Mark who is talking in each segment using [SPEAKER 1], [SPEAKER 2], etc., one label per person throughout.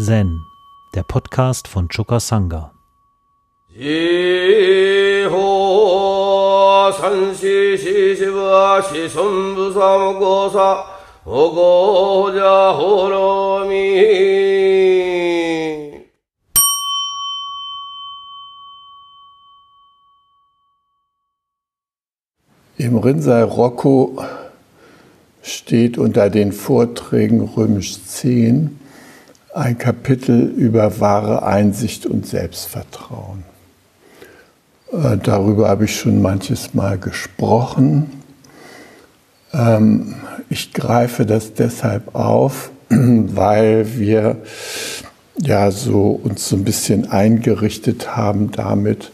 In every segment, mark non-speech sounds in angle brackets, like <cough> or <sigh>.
[SPEAKER 1] Zen, der Podcast von Choka Sangha.
[SPEAKER 2] Im Rinzai Rocco steht unter den Vorträgen römisch 10 ein Kapitel über wahre Einsicht und Selbstvertrauen. Äh, darüber habe ich schon manches Mal gesprochen. Ähm, ich greife das deshalb auf, <clears throat> weil wir ja so uns so ein bisschen eingerichtet haben damit,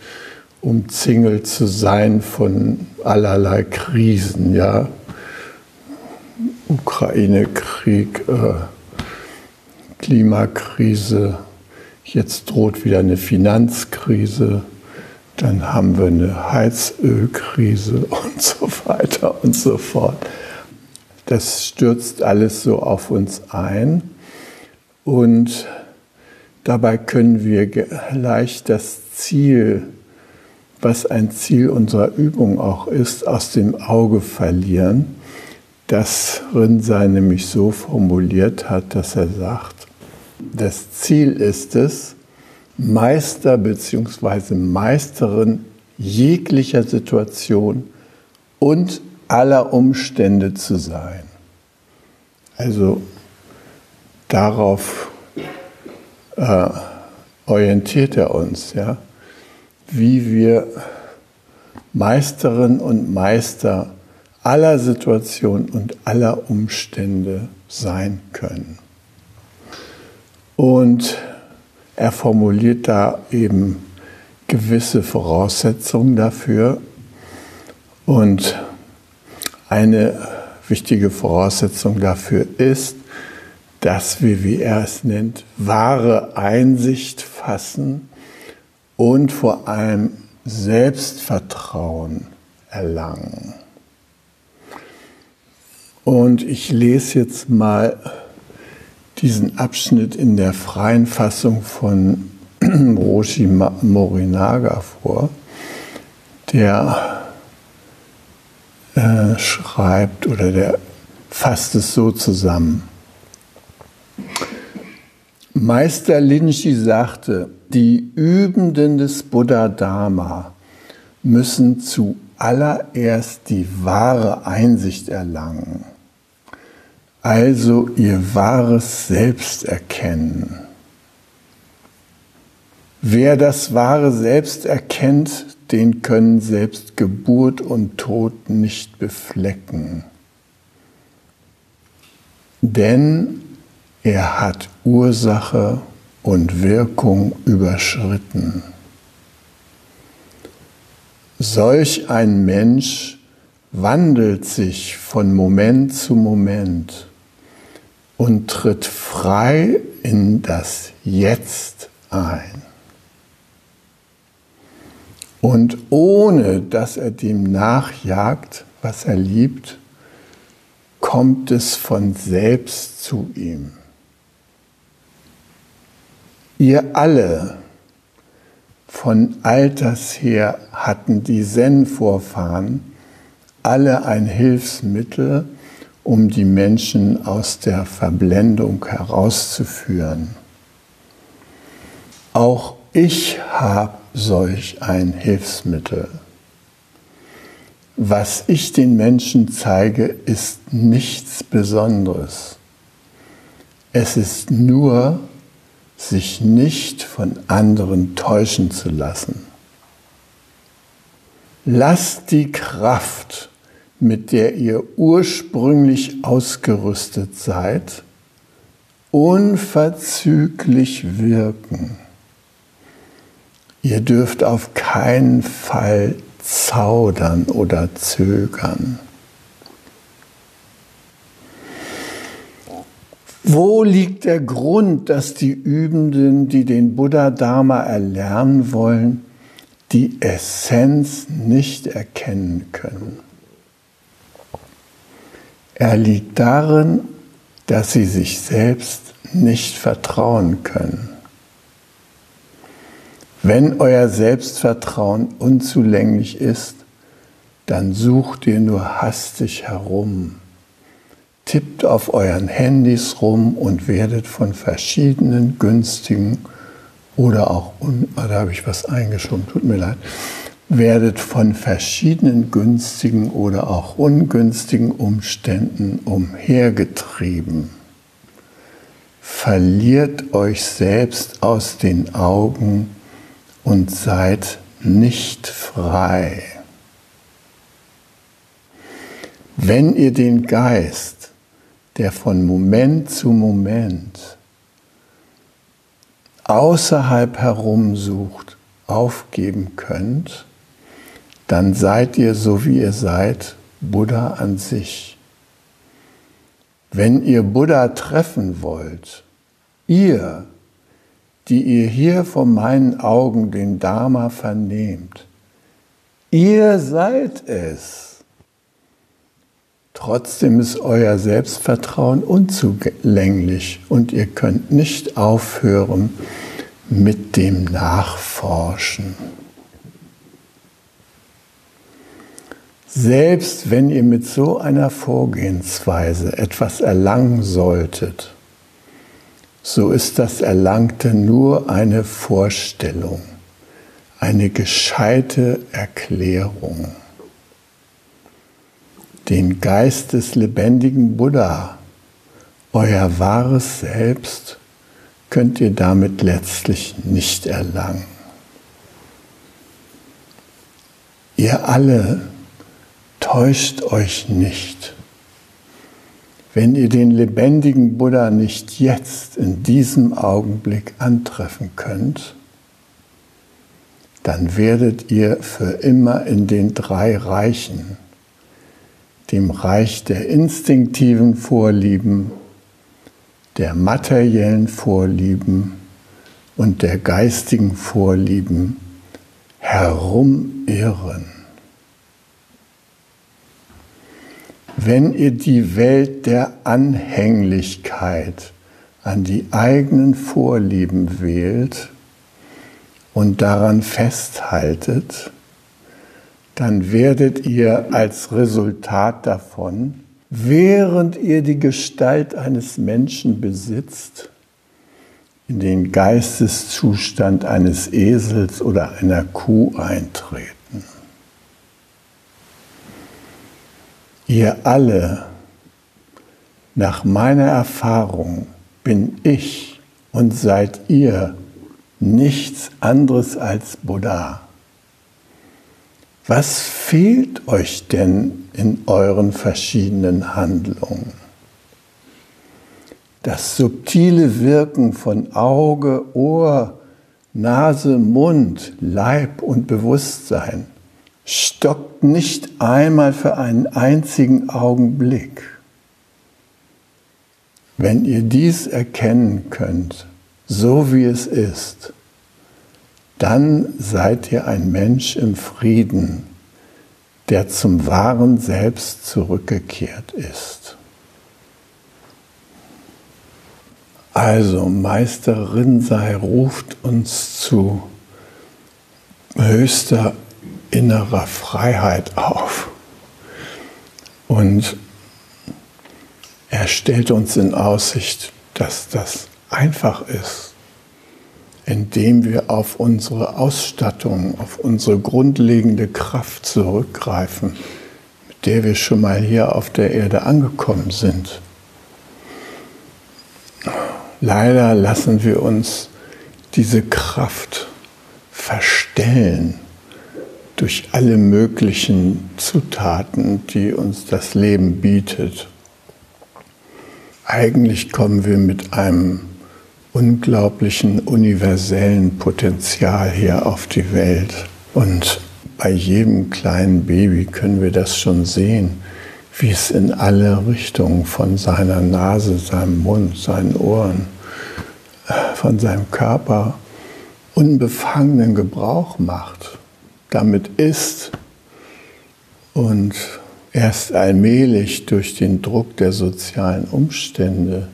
[SPEAKER 2] umzingelt zu sein von allerlei Krisen, ja. Ukraine-Krieg, äh, Klimakrise, jetzt droht wieder eine Finanzkrise, dann haben wir eine Heizölkrise <laughs> und so weiter und so fort. Das stürzt alles so auf uns ein und dabei können wir gleich das Ziel, was ein Ziel unserer Übung auch ist, aus dem Auge verlieren, das Rinzai nämlich so formuliert hat, dass er sagt, das Ziel ist es, Meister bzw. Meisterin jeglicher Situation und aller Umstände zu sein. Also darauf äh, orientiert er uns, ja, wie wir Meisterin und Meister aller Situationen und aller Umstände sein können. Und er formuliert da eben gewisse Voraussetzungen dafür. Und eine wichtige Voraussetzung dafür ist, dass wir, wie er es nennt, wahre Einsicht fassen und vor allem Selbstvertrauen erlangen. Und ich lese jetzt mal diesen Abschnitt in der freien Fassung von <clears throat> Roshi Morinaga vor, der äh, schreibt oder der fasst es so zusammen. Meister Linji sagte, die Übenden des Buddha Dharma müssen zuallererst die wahre Einsicht erlangen also ihr wahres Selbst erkennen. Wer das wahre Selbst erkennt, den können selbst Geburt und Tod nicht beflecken. Denn er hat Ursache und Wirkung überschritten. Solch ein Mensch wandelt sich von Moment zu Moment und tritt frei in das Jetzt ein. Und ohne dass er dem nachjagt, was er liebt, kommt es von selbst zu ihm. Ihr alle von alters her hatten die Zen-Vorfahren alle ein Hilfsmittel, um die Menschen aus der Verblendung herauszuführen. Auch ich habe solch ein Hilfsmittel. Was ich den Menschen zeige, ist nichts Besonderes. Es ist nur, sich nicht von anderen täuschen zu lassen. Lasst die Kraft mit der ihr ursprünglich ausgerüstet seid, unverzüglich wirken. Ihr dürft auf keinen Fall zaudern oder zögern. Wo liegt der Grund, dass die Übenden, die den Buddha-Dharma erlernen wollen, die Essenz nicht erkennen können? Er liegt darin, dass sie sich selbst nicht vertrauen können. Wenn euer Selbstvertrauen unzulänglich ist, dann sucht ihr nur hastig herum, tippt auf euren Handys rum und werdet von verschiedenen günstigen oder auch, ah, da habe ich was eingeschoben, tut mir leid, werdet von verschiedenen günstigen oder auch ungünstigen Umständen umhergetrieben. Verliert euch selbst aus den Augen und seid nicht frei. Wenn ihr den Geist, der von Moment zu Moment außerhalb herumsucht, aufgeben könnt, dann seid ihr so wie ihr seid, Buddha an sich. Wenn ihr Buddha treffen wollt, ihr, die ihr hier vor meinen Augen den Dharma vernehmt, ihr seid es. Trotzdem ist euer Selbstvertrauen unzulänglich und ihr könnt nicht aufhören mit dem Nachforschen. Selbst wenn ihr mit so einer Vorgehensweise etwas erlangen solltet, so ist das Erlangte nur eine Vorstellung, eine gescheite Erklärung. Den Geist des lebendigen Buddha, euer wahres Selbst, könnt ihr damit letztlich nicht erlangen. Ihr alle Täuscht euch nicht. Wenn ihr den lebendigen Buddha nicht jetzt in diesem Augenblick antreffen könnt, dann werdet ihr für immer in den drei Reichen, dem Reich der instinktiven Vorlieben, der materiellen Vorlieben und der geistigen Vorlieben herumirren. Wenn ihr die Welt der Anhänglichkeit an die eigenen Vorlieben wählt und daran festhaltet, dann werdet ihr als Resultat davon, während ihr die Gestalt eines Menschen besitzt, in den Geisteszustand eines Esels oder einer Kuh eintreten. Ihr alle, nach meiner Erfahrung bin ich und seid ihr nichts anderes als Buddha. Was fehlt euch denn in euren verschiedenen Handlungen? Das subtile Wirken von Auge, Ohr, Nase, Mund, Leib und Bewusstsein stockt nicht einmal für einen einzigen Augenblick. Wenn ihr dies erkennen könnt, so wie es ist, dann seid ihr ein Mensch im Frieden, der zum wahren Selbst zurückgekehrt ist. Also Meister Rinsei ruft uns zu höchster innerer Freiheit auf. Und er stellt uns in Aussicht, dass das einfach ist, indem wir auf unsere Ausstattung, auf unsere grundlegende Kraft zurückgreifen, mit der wir schon mal hier auf der Erde angekommen sind. Leider lassen wir uns diese Kraft verstellen durch alle möglichen Zutaten, die uns das Leben bietet. Eigentlich kommen wir mit einem unglaublichen universellen Potenzial hier auf die Welt. Und bei jedem kleinen Baby können wir das schon sehen, wie es in alle Richtungen von seiner Nase, seinem Mund, seinen Ohren, von seinem Körper unbefangenen Gebrauch macht damit ist und erst allmählich durch den Druck der sozialen Umstände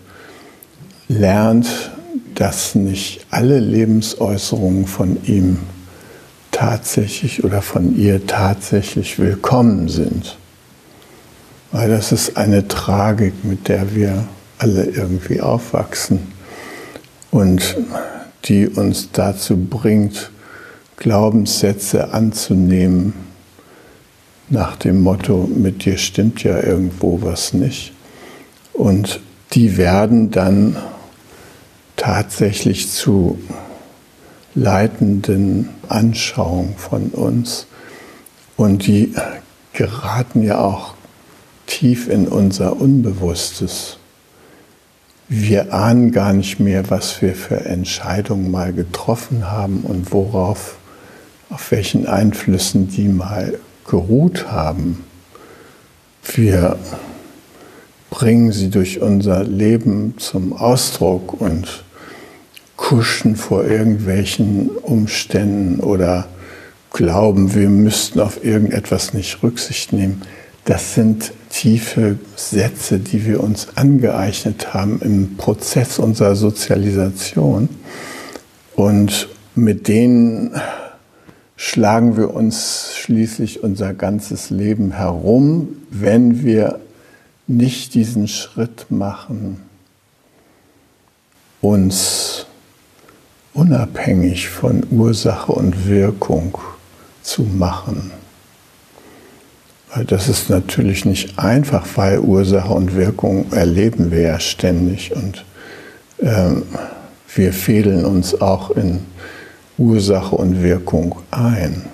[SPEAKER 2] lernt, dass nicht alle Lebensäußerungen von ihm tatsächlich oder von ihr tatsächlich willkommen sind. Weil das ist eine Tragik, mit der wir alle irgendwie aufwachsen und die uns dazu bringt, Glaubenssätze anzunehmen nach dem Motto, mit dir stimmt ja irgendwo was nicht. Und die werden dann tatsächlich zu leitenden Anschauungen von uns. Und die geraten ja auch tief in unser Unbewusstes. Wir ahnen gar nicht mehr, was wir für Entscheidungen mal getroffen haben und worauf, auf welchen Einflüssen die mal geruht haben. Wir bringen sie durch unser Leben zum Ausdruck und kuschen vor irgendwelchen Umständen oder glauben, wir müssten auf irgendetwas nicht Rücksicht nehmen. Das sind tiefe Sätze, die wir uns angeeignet haben im Prozess unserer Sozialisation. Und mit denen schlagen wir uns schließlich unser ganzes Leben herum, wenn wir nicht diesen Schritt machen, uns unabhängig von Ursache und Wirkung zu machen. Das ist natürlich nicht einfach, weil Ursache und Wirkung erleben wir ja ständig und ähm, wir fehlen uns auch in Ursache und Wirkung ein.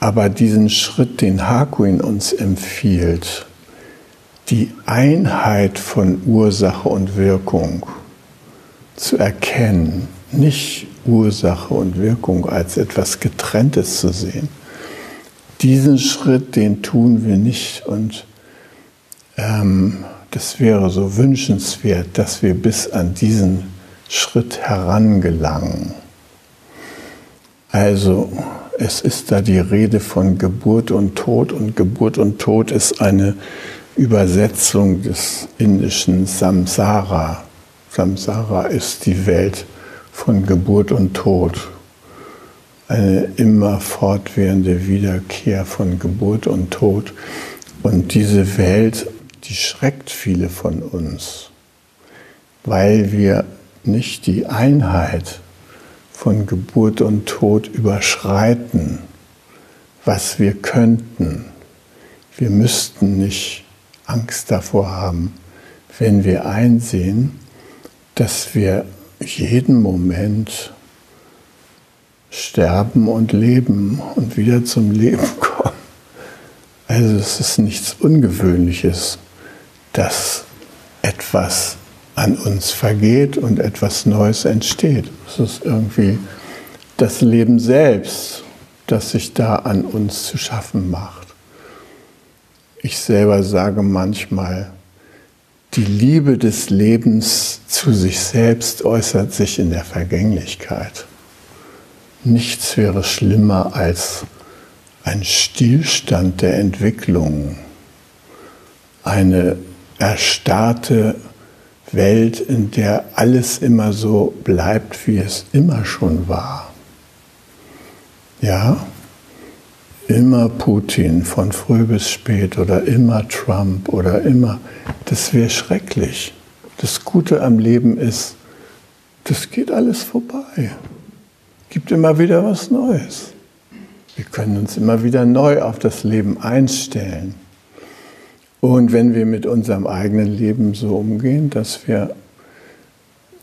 [SPEAKER 2] Aber diesen Schritt, den Hakuin uns empfiehlt, die Einheit von Ursache und Wirkung zu erkennen, nicht Ursache und Wirkung als etwas Getrenntes zu sehen, diesen Schritt, den tun wir nicht und ähm, das wäre so wünschenswert, dass wir bis an diesen Schritt herangelangen. Also es ist da die Rede von Geburt und Tod und Geburt und Tod ist eine Übersetzung des indischen Samsara. Samsara ist die Welt von Geburt und Tod eine immer fortwährende Wiederkehr von Geburt und Tod. Und diese Welt, die schreckt viele von uns, weil wir nicht die Einheit von Geburt und Tod überschreiten, was wir könnten. Wir müssten nicht Angst davor haben, wenn wir einsehen, dass wir jeden Moment sterben und leben und wieder zum Leben <laughs> kommen. Also es ist nichts Ungewöhnliches, dass etwas an uns vergeht und etwas Neues entsteht. Es ist irgendwie das Leben selbst, das sich da an uns zu schaffen macht. Ich selber sage manchmal, die Liebe des Lebens zu sich selbst äußert sich in der Vergänglichkeit. Nichts wäre schlimmer als ein Stillstand der Entwicklung, eine erstarrte Welt, in der alles immer so bleibt, wie es immer schon war. Ja, immer Putin von früh bis spät oder immer Trump oder immer, das wäre schrecklich. Das Gute am Leben ist, das geht alles vorbei gibt immer wieder was Neues. Wir können uns immer wieder neu auf das Leben einstellen. Und wenn wir mit unserem eigenen Leben so umgehen, dass wir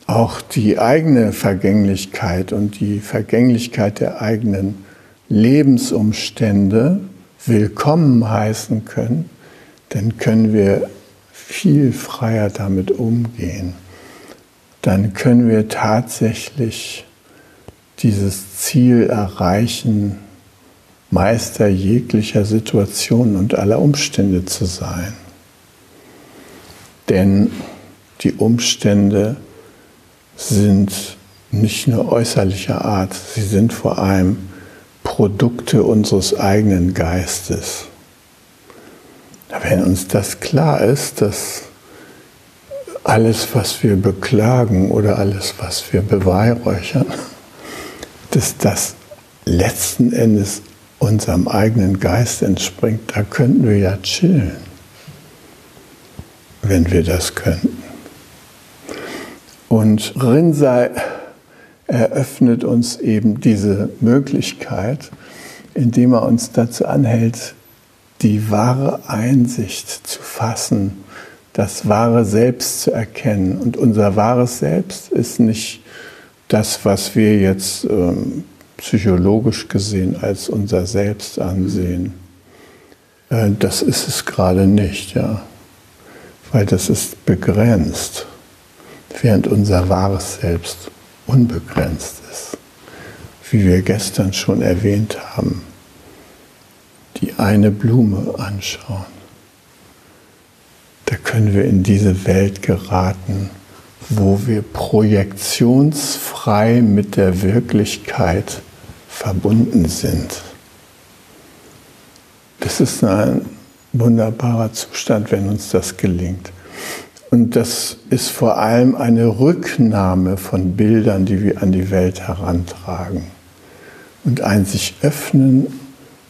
[SPEAKER 2] auch die eigene Vergänglichkeit und die Vergänglichkeit der eigenen Lebensumstände willkommen heißen können, dann können wir viel freier damit umgehen. Dann können wir tatsächlich dieses Ziel erreichen, Meister jeglicher Situation und aller Umstände zu sein. Denn die Umstände sind nicht nur äußerlicher Art, sie sind vor allem Produkte unseres eigenen Geistes. Wenn uns das klar ist, dass alles, was wir beklagen oder alles, was wir beweihräuchern, <laughs> dass das letzten Endes unserem eigenen Geist entspringt, da könnten wir ja chillen, wenn wir das könnten. Und Rinzai eröffnet uns eben diese Möglichkeit, indem er uns dazu anhält, die wahre Einsicht zu fassen, das wahre Selbst zu erkennen. Und unser wahres Selbst ist nicht das, was wir jetzt ähm, psychologisch gesehen als unser Selbst ansehen. Äh, das ist es gerade nicht, ja. Weil das ist begrenzt, während unser wahres Selbst unbegrenzt ist. Wie wir gestern schon erwähnt haben, die eine Blume anschauen da können wir in diese Welt geraten, wo wir projektionsfrei mit der Wirklichkeit verbunden sind. Das ist ein wunderbarer Zustand, wenn uns das gelingt. Und das ist vor allem eine Rücknahme von Bildern, die wir an die Welt herantragen. Und ein sich öffnen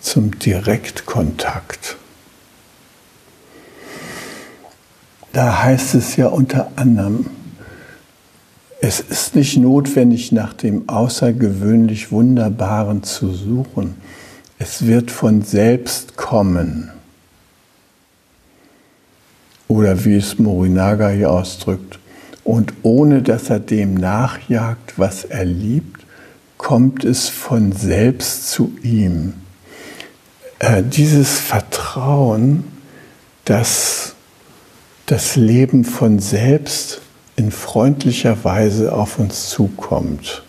[SPEAKER 2] zum Direktkontakt. Da heißt es ja unter anderem, es ist nicht notwendig, nach dem außergewöhnlich Wunderbaren zu suchen. Es wird von selbst kommen. Oder wie es Morinaga hier ausdrückt, und ohne dass er dem nachjagt, was er liebt, kommt es von selbst zu ihm. Äh, dieses Vertrauen, das das Leben von selbst in freundlicher Weise auf uns zukommt.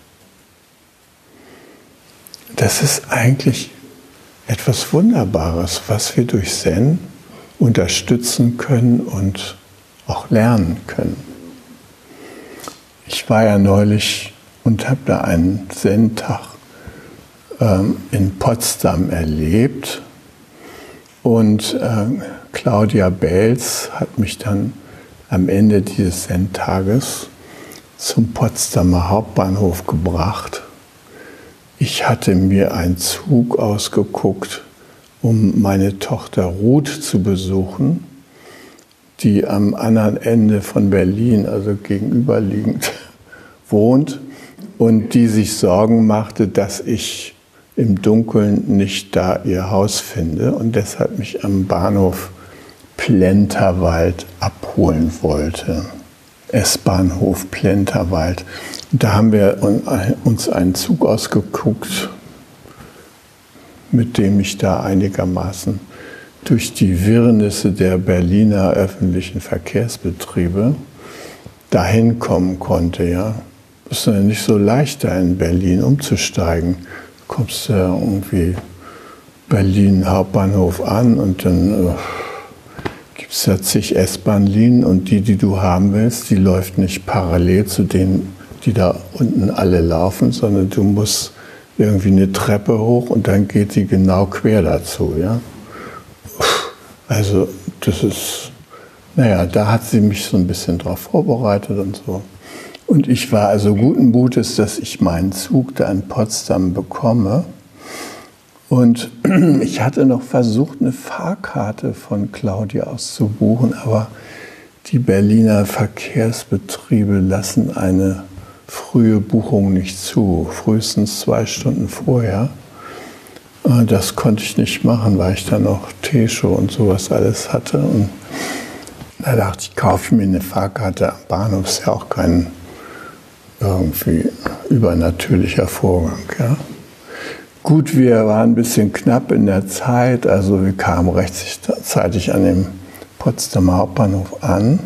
[SPEAKER 2] Das ist eigentlich etwas Wunderbares, was wir durch Zen unterstützen können und auch lernen können. Ich war ja neulich und habe da einen Zen-Tag ähm, in Potsdam erlebt und äh, Claudia Belz hat mich dann am Ende dieses Sendtages zum Potsdamer Hauptbahnhof gebracht. Ich hatte mir einen Zug ausgeguckt, um meine Tochter Ruth zu besuchen, die am anderen Ende von Berlin, also gegenüberliegend, <laughs> wohnt und die sich Sorgen machte, dass ich im Dunkeln nicht da ihr Haus finde und deshalb mich am Bahnhof Plenterwald abholen wollte. S-Bahnhof Plenterwald. Da haben wir uns einen Zug ausgeguckt, mit dem ich da einigermaßen durch die Wirrnisse der Berliner öffentlichen Verkehrsbetriebe dahin kommen konnte. Ja, es ist ja nicht so leicht, da in Berlin umzusteigen. Du kommst ja irgendwie Berlin Hauptbahnhof an und dann äh, gibt es ja zig S-Bahn-Linien und die, die du haben willst, die läuft nicht parallel zu denen, die da unten alle laufen, sondern du musst irgendwie eine Treppe hoch und dann geht sie genau quer dazu. Ja? Also das ist, naja, da hat sie mich so ein bisschen drauf vorbereitet und so. Und ich war also guten Mutes, dass ich meinen Zug da in Potsdam bekomme. Und <clears throat> ich hatte noch versucht, eine Fahrkarte von Claudia auszubuchen, aber die Berliner Verkehrsbetriebe lassen eine frühe Buchung nicht zu, frühestens zwei Stunden vorher. Äh, das konnte ich nicht machen, weil ich dann noch T-Show und sowas alles hatte. Und da dachte ich, kaufe mir eine Fahrkarte am Bahnhof, ist ja auch kein irgendwie übernatürlicher Vorgang. Ja? Gut, wir waren ein bisschen knapp in der Zeit, also wir kamen rechtzeitig an dem Potsdamer Hauptbahnhof an.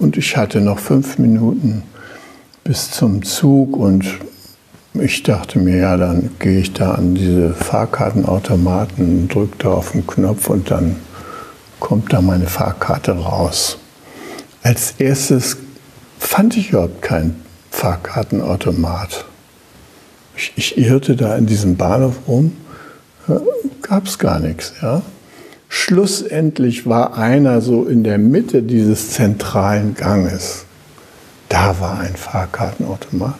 [SPEAKER 2] Und ich hatte noch fünf Minuten bis zum Zug und ich dachte mir, ja, dann gehe ich da an diese Fahrkartenautomaten, drücke da auf den Knopf und dann kommt da meine Fahrkarte raus. Als erstes fand ich überhaupt keinen Fahrkartenautomat. Ich, ich irrte da in diesem Bahnhof rum, gab es gar nichts. Ja? Schlussendlich war einer so in der Mitte dieses zentralen Ganges. Da war ein Fahrkartenautomat.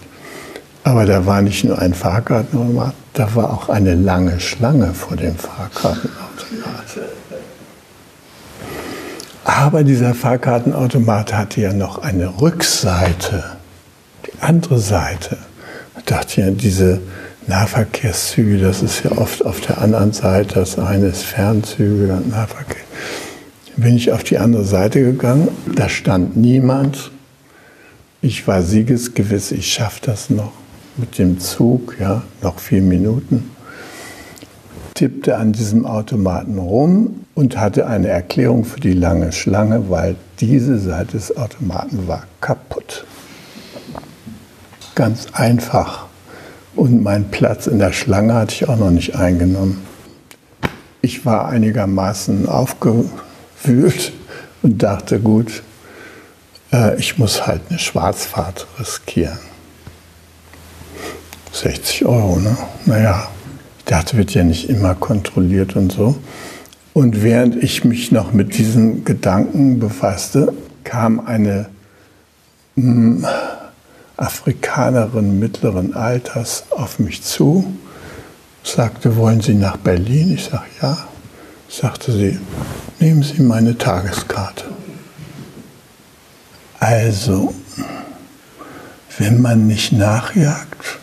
[SPEAKER 2] Aber da war nicht nur ein Fahrkartenautomat, da war auch eine lange Schlange vor dem Fahrkartenautomat. Aber dieser Fahrkartenautomat hatte ja noch eine Rückseite, die andere Seite. Dachte ja, diese Nahverkehrszüge, das ist ja oft auf der anderen Seite, das eine ist Fernzüge und Nahverkehr. Bin ich auf die andere Seite gegangen, da stand niemand. Ich war siegesgewiss, ich schaffe das noch mit dem Zug, ja, noch vier Minuten. Tippte an diesem Automaten rum und hatte eine Erklärung für die lange Schlange, weil diese Seite des Automaten war kaputt. Ganz einfach. Und meinen Platz in der Schlange hatte ich auch noch nicht eingenommen. Ich war einigermaßen aufgewühlt und dachte, gut, äh, ich muss halt eine Schwarzfahrt riskieren. 60 Euro, ne? Naja, ich dachte, wird ja nicht immer kontrolliert und so. Und während ich mich noch mit diesen Gedanken befasste, kam eine mh, hm, Afrikanerin mittleren Alters auf mich zu, sagte, wollen Sie nach Berlin? Ich sage, ja. Sagte sie, nehmen Sie meine Tageskarte. Also, wenn man nicht nachjagt,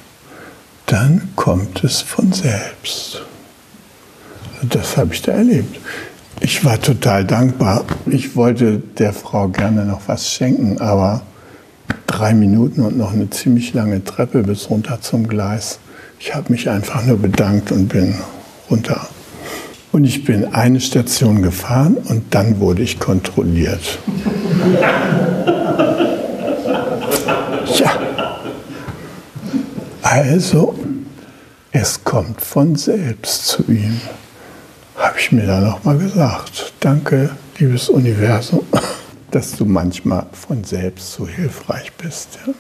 [SPEAKER 2] dann kommt es von selbst. Das habe ich da erlebt. Ich war total dankbar. Ich wollte der Frau gerne noch was schenken, aber drei Minuten und noch eine ziemlich lange Treppe bis runter zum Gleis. Ich habe mich einfach nur bedankt und bin runter. Und ich bin eine Station gefahren und dann wurde ich kontrolliert. <laughs> Ja. Also, es kommt von selbst zu ihm. Habe ich mir da nochmal gesagt. Danke, liebes Universum dass du manchmal von selbst so hilfreich bist. Ja?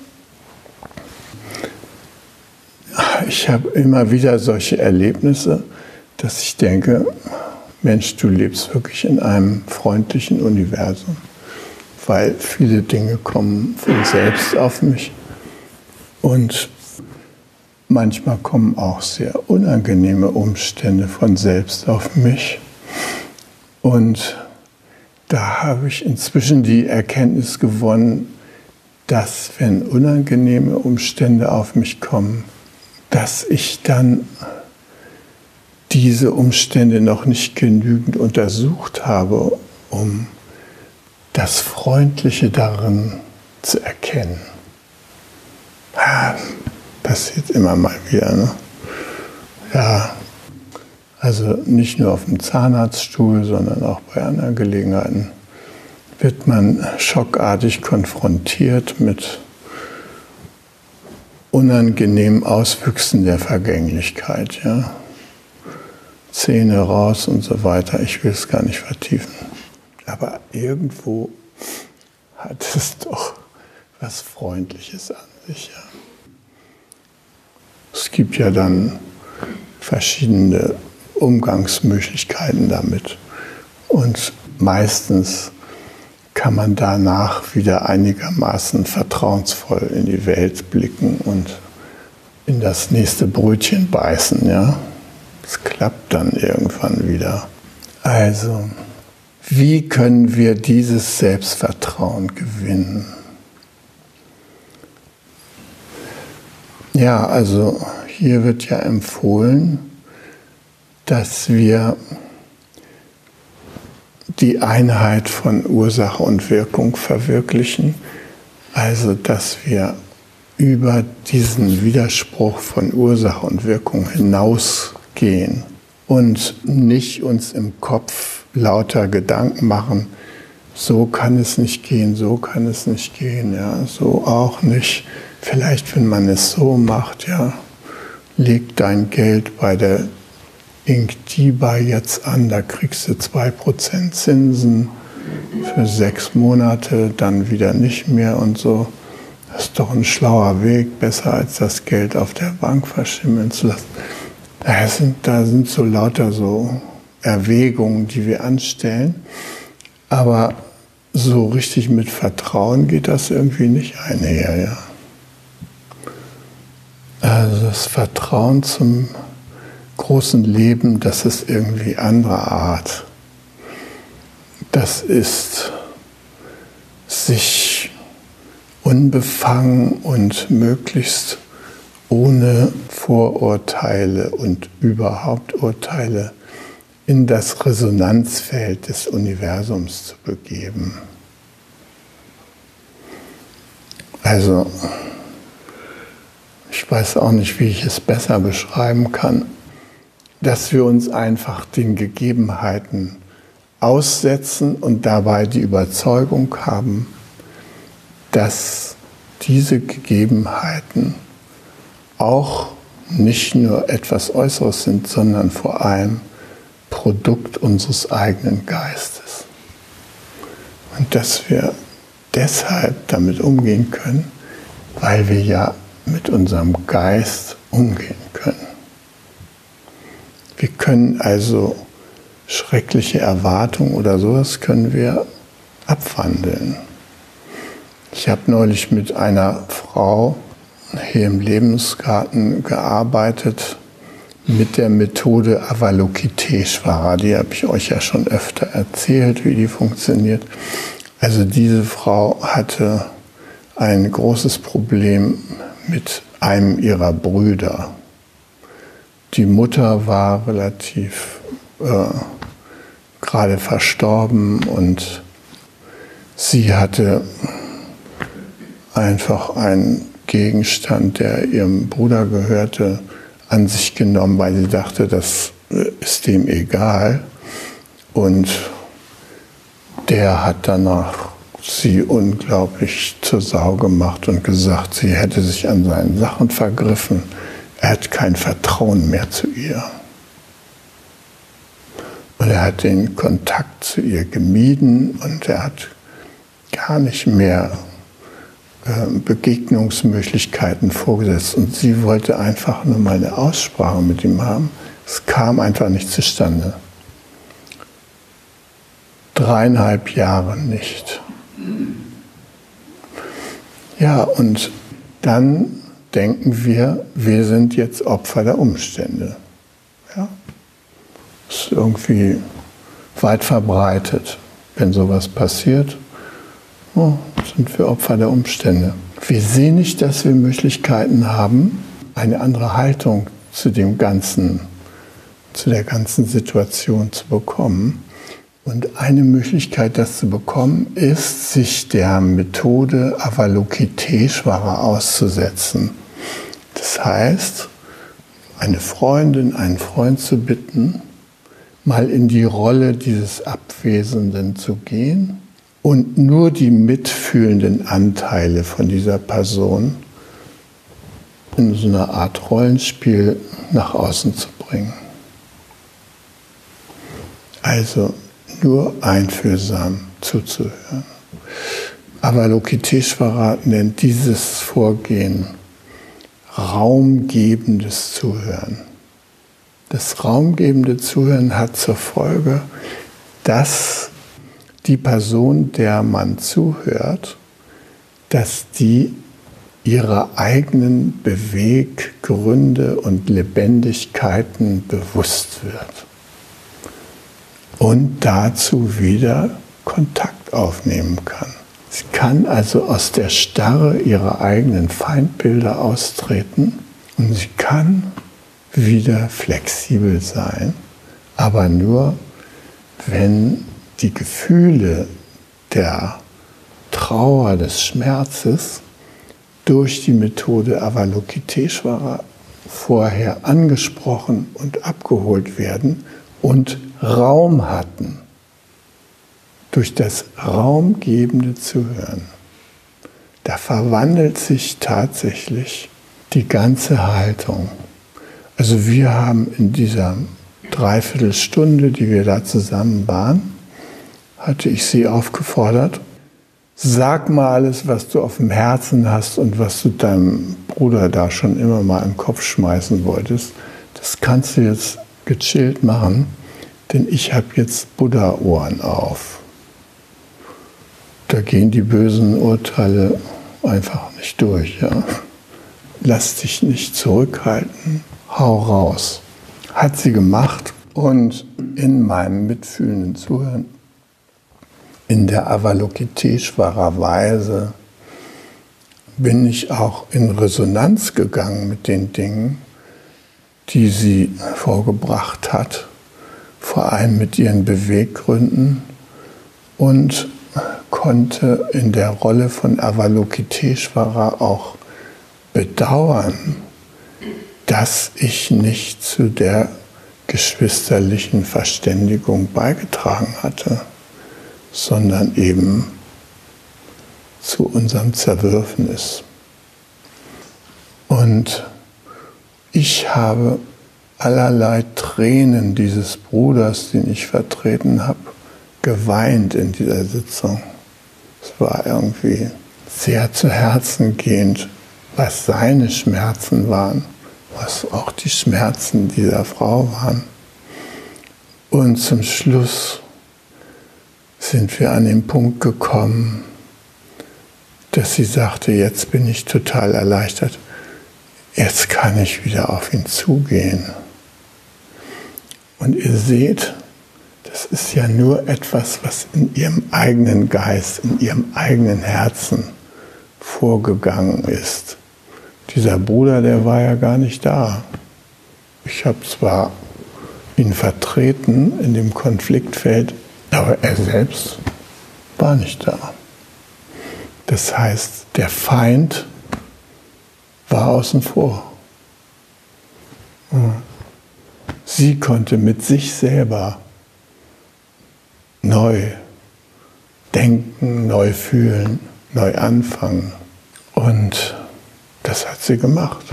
[SPEAKER 2] Ich habe immer wieder solche Erlebnisse, dass ich denke, Mensch, du lebst wirklich in einem freundlichen Universum, weil viele Dinge kommen von selbst auf mich und manchmal kommen auch sehr unangenehme Umstände von selbst auf mich und da habe ich inzwischen die Erkenntnis gewonnen, dass wenn unangenehme Umstände auf mich kommen, dass ich dann diese Umstände noch nicht genügend untersucht habe, um das Freundliche darin zu erkennen. Ja, passiert immer mal wieder. Ne? Ja, also nicht nur auf dem Zahnarztstuhl, sondern auch bei anderen Gelegenheiten wird man schockartig konfrontiert mit unangenehmen Auswüchsen der Vergänglichkeit. Ja? Zähne raus und so weiter. Ich will es gar nicht vertiefen. Aber irgendwo hat es doch was Freundliches an sich. Ja? Es gibt ja dann verschiedene Umgangsmöglichkeiten damit. Und meistens kann man danach wieder einigermaßen vertrauensvoll in die Welt blicken und in das nächste Brötchen beißen. Ja? Es klappt dann irgendwann wieder. Also, wie können wir dieses Selbstvertrauen gewinnen? Ja, also hier wird ja empfohlen, dass wir die Einheit von Ursache und Wirkung verwirklichen, also dass wir über diesen Widerspruch von Ursache und Wirkung hinausgehen und nicht uns im Kopf lauter Gedanken machen, so kann es nicht gehen, so kann es nicht gehen, ja, so auch nicht. Vielleicht, wenn man es so macht, ja, leg dein Geld bei der Inktiba jetzt an, da kriegst du 2% Zinsen für sechs Monate, dann wieder nicht mehr und so. Das ist doch ein schlauer Weg, besser als das Geld auf der Bank verschimmeln zu lassen. Da sind, da sind so lauter so Erwägungen, die wir anstellen. Aber so richtig mit Vertrauen geht das irgendwie nicht einher, ja. Also das Vertrauen zum großen Leben, das ist irgendwie anderer Art. Das ist sich unbefangen und möglichst ohne Vorurteile und überhaupt Urteile in das Resonanzfeld des Universums zu begeben. Also, ich weiß auch nicht, wie ich es besser beschreiben kann, dass wir uns einfach den Gegebenheiten aussetzen und dabei die Überzeugung haben, dass diese Gegebenheiten auch nicht nur etwas Äußeres sind, sondern vor allem Produkt unseres eigenen Geistes. Und dass wir deshalb damit umgehen können, weil wir ja mit unserem Geist umgehen können. Wir können also schreckliche Erwartungen oder sowas können wir abwandeln. Ich habe neulich mit einer Frau hier im Lebensgarten gearbeitet, mit der Methode Avalokiteshvara. Die habe ich euch ja schon öfter erzählt, wie die funktioniert. Also diese Frau hatte ein großes Problem mit einem ihrer Brüder. Die Mutter war relativ äh, gerade verstorben und sie hatte einfach einen Gegenstand, der ihrem Bruder gehörte, an sich genommen, weil sie dachte, das ist dem egal. Und der hat danach sie unglaublich zur Sau gemacht und gesagt, sie hätte sich an seinen Sachen vergriffen. Er hat kein Vertrauen mehr zu ihr. Und er hat den Kontakt zu ihr gemieden und er hat gar nicht mehr äh, Begegnungsmöglichkeiten vorgesetzt und sie wollte einfach nur mal eine Aussprache mit ihm haben. Es kam einfach nicht zustande. Dreieinhalb Jahre nicht. Ja, und dann denken wir, wir sind jetzt Opfer der Umstände. Ja? Das ist irgendwie weit verbreitet. Wenn sowas passiert, oh, sind wir Opfer der Umstände. Wir sehen nicht, dass wir Möglichkeiten haben, eine andere Haltung zu dem ganzen, zu der ganzen Situation zu bekommen. Und eine Möglichkeit, das zu bekommen, ist, sich der Methode Avalokiteshvara auszusetzen. Das heißt, eine Freundin, einen Freund zu bitten, mal in die Rolle dieses Abwesenden zu gehen und nur die mitfühlenden Anteile von dieser Person in so einer Art Rollenspiel nach außen zu bringen. Also nur einfühlsam zuzuhören. Aber Lokiteshvara nennt dieses Vorgehen raumgebendes Zuhören. Das raumgebende Zuhören hat zur Folge, dass die Person, der man zuhört, dass die ihrer eigenen Beweggründe und Lebendigkeiten bewusst wird und dazu wieder Kontakt aufnehmen kann. Sie kann also aus der Starre ihrer eigenen Feindbilder austreten und sie kann wieder flexibel sein, aber nur, wenn die Gefühle der Trauer, des Schmerzes durch die Methode Avalokiteshvara vorher angesprochen und abgeholt werden und Raum hatten durch das raumgebende Zuhören. Da verwandelt sich tatsächlich die ganze Haltung. Also wir haben in dieser Dreiviertelstunde, die wir da zusammen waren, hatte ich sie aufgefordert, sag mal alles, was du auf dem Herzen hast und was du deinem Bruder da schon immer mal im Kopf schmeißen wolltest. Das kannst du jetzt gechillt machen, denn ich habe jetzt Buddha-Ohren auf. Da gehen die bösen Urteile einfach nicht durch. Ja? Lass dich nicht zurückhalten, hau raus. Hat sie gemacht und in meinem mitfühlenden Zuhören, in der Avalokiteshvara Weise, bin ich auch in Resonanz gegangen mit den Dingen, die sie vorgebracht hat, vor allem mit ihren Beweggründen und konnte in der Rolle von Avalokiteshvara auch bedauern, dass ich nicht zu der geschwisterlichen Verständigung beigetragen hatte, sondern eben zu unserem Zerwürfnis. Und ich habe allerlei Tränen dieses Bruders, den ich vertreten habe, geweint in dieser Sitzung. Es war irgendwie sehr zu Herzen gehend, was seine Schmerzen waren, was auch die Schmerzen dieser Frau waren. Und zum Schluss sind wir an den Punkt gekommen, dass sie sagte, jetzt bin ich total erleichtert, jetzt kann ich wieder auf ihn zugehen. Und ihr seht, das ist ja nur etwas, was in ihrem eigenen Geist, in ihrem eigenen Herzen vorgegangen ist. Dieser Bruder, der war ja gar nicht da. Ich habe zwar ihn vertreten in dem Konfliktfeld, aber er selbst war nicht da. Das heißt, der Feind war außen vor. Sie konnte mit sich selber neu denken, neu fühlen, neu anfangen. Und das hat sie gemacht.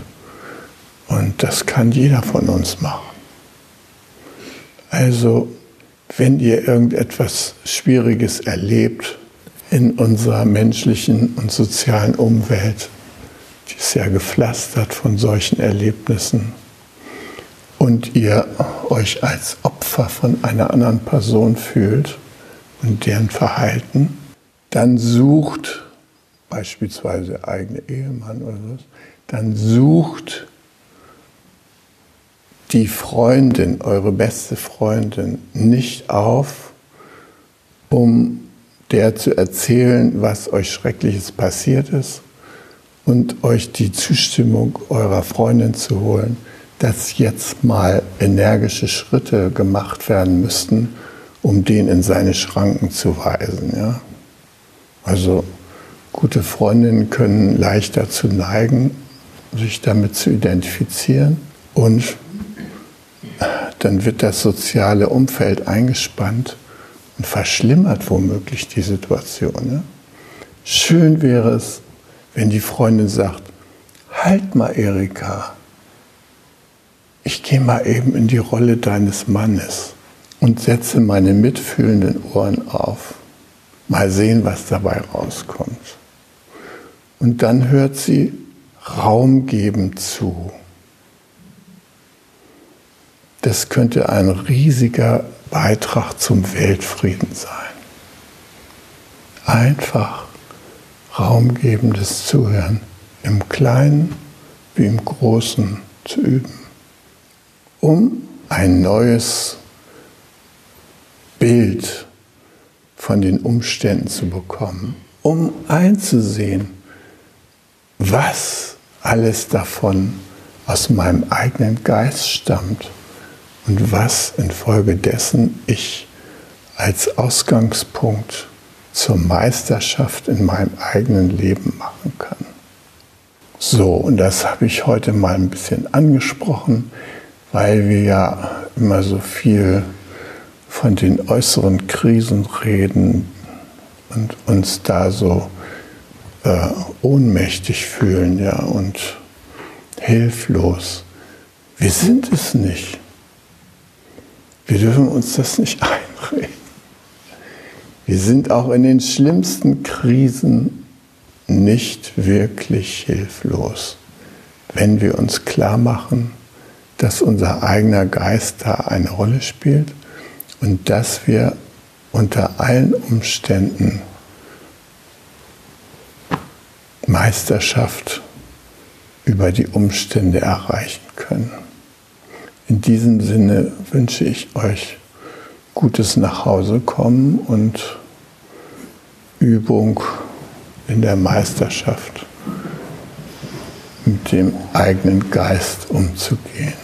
[SPEAKER 2] Und das kann jeder von uns machen. Also, wenn ihr irgendetwas Schwieriges erlebt, in unserer menschlichen und sozialen Umwelt. Die ist ja gepflastert von solchen Erlebnissen. Und ihr euch als Opfer von einer anderen Person fühlt und deren Verhalten, dann sucht, beispielsweise der eigene Ehemann oder so, dann sucht die Freundin, eure beste Freundin, nicht auf, um der zu erzählen, was euch Schreckliches passiert ist und euch die Zustimmung eurer Freundin zu holen, dass jetzt mal energische Schritte gemacht werden müssten, um den in seine Schranken zu weisen. Ja? Also gute Freundinnen können leicht dazu neigen, sich damit zu identifizieren und dann wird das soziale Umfeld eingespannt und verschlimmert womöglich die Situation. Ne? Schön wäre es, wenn die Freundin sagt, halt mal Erika, ich gehe mal eben in die Rolle deines Mannes und setze meine mitfühlenden Ohren auf. Mal sehen, was dabei rauskommt. Und dann hört sie raumgebend zu. Das könnte ein riesiger Beitrag zum Weltfrieden sein. Einfach raumgebendes Zuhören im Kleinen wie im Großen zu üben, um ein neues Bild von den Umständen zu bekommen, um einzusehen, was alles davon aus meinem eigenen Geist stammt und was infolgedessen ich als Ausgangspunkt zur Meisterschaft in meinem eigenen Leben machen kann. So, und das habe ich heute mal ein bisschen angesprochen, weil wir ja immer so viel von den äußeren Krisen reden und uns da so äh, ohnmächtig fühlen ja, und hilflos. Wir sind es nicht. Wir dürfen uns das nicht <laughs> einreden. Wir sind auch in den schlimmsten Krisen nicht wirklich hilflos, wenn wir uns klar machen, dass unser eigener Geist da eine Rolle spielt und dass wir unter allen Umständen Meisterschaft über die Umstände erreichen können. In diesem Sinne wünsche ich euch gutes Nachhausekommen und Übung in der Meisterschaft mit dem eigenen Geist umzugehen.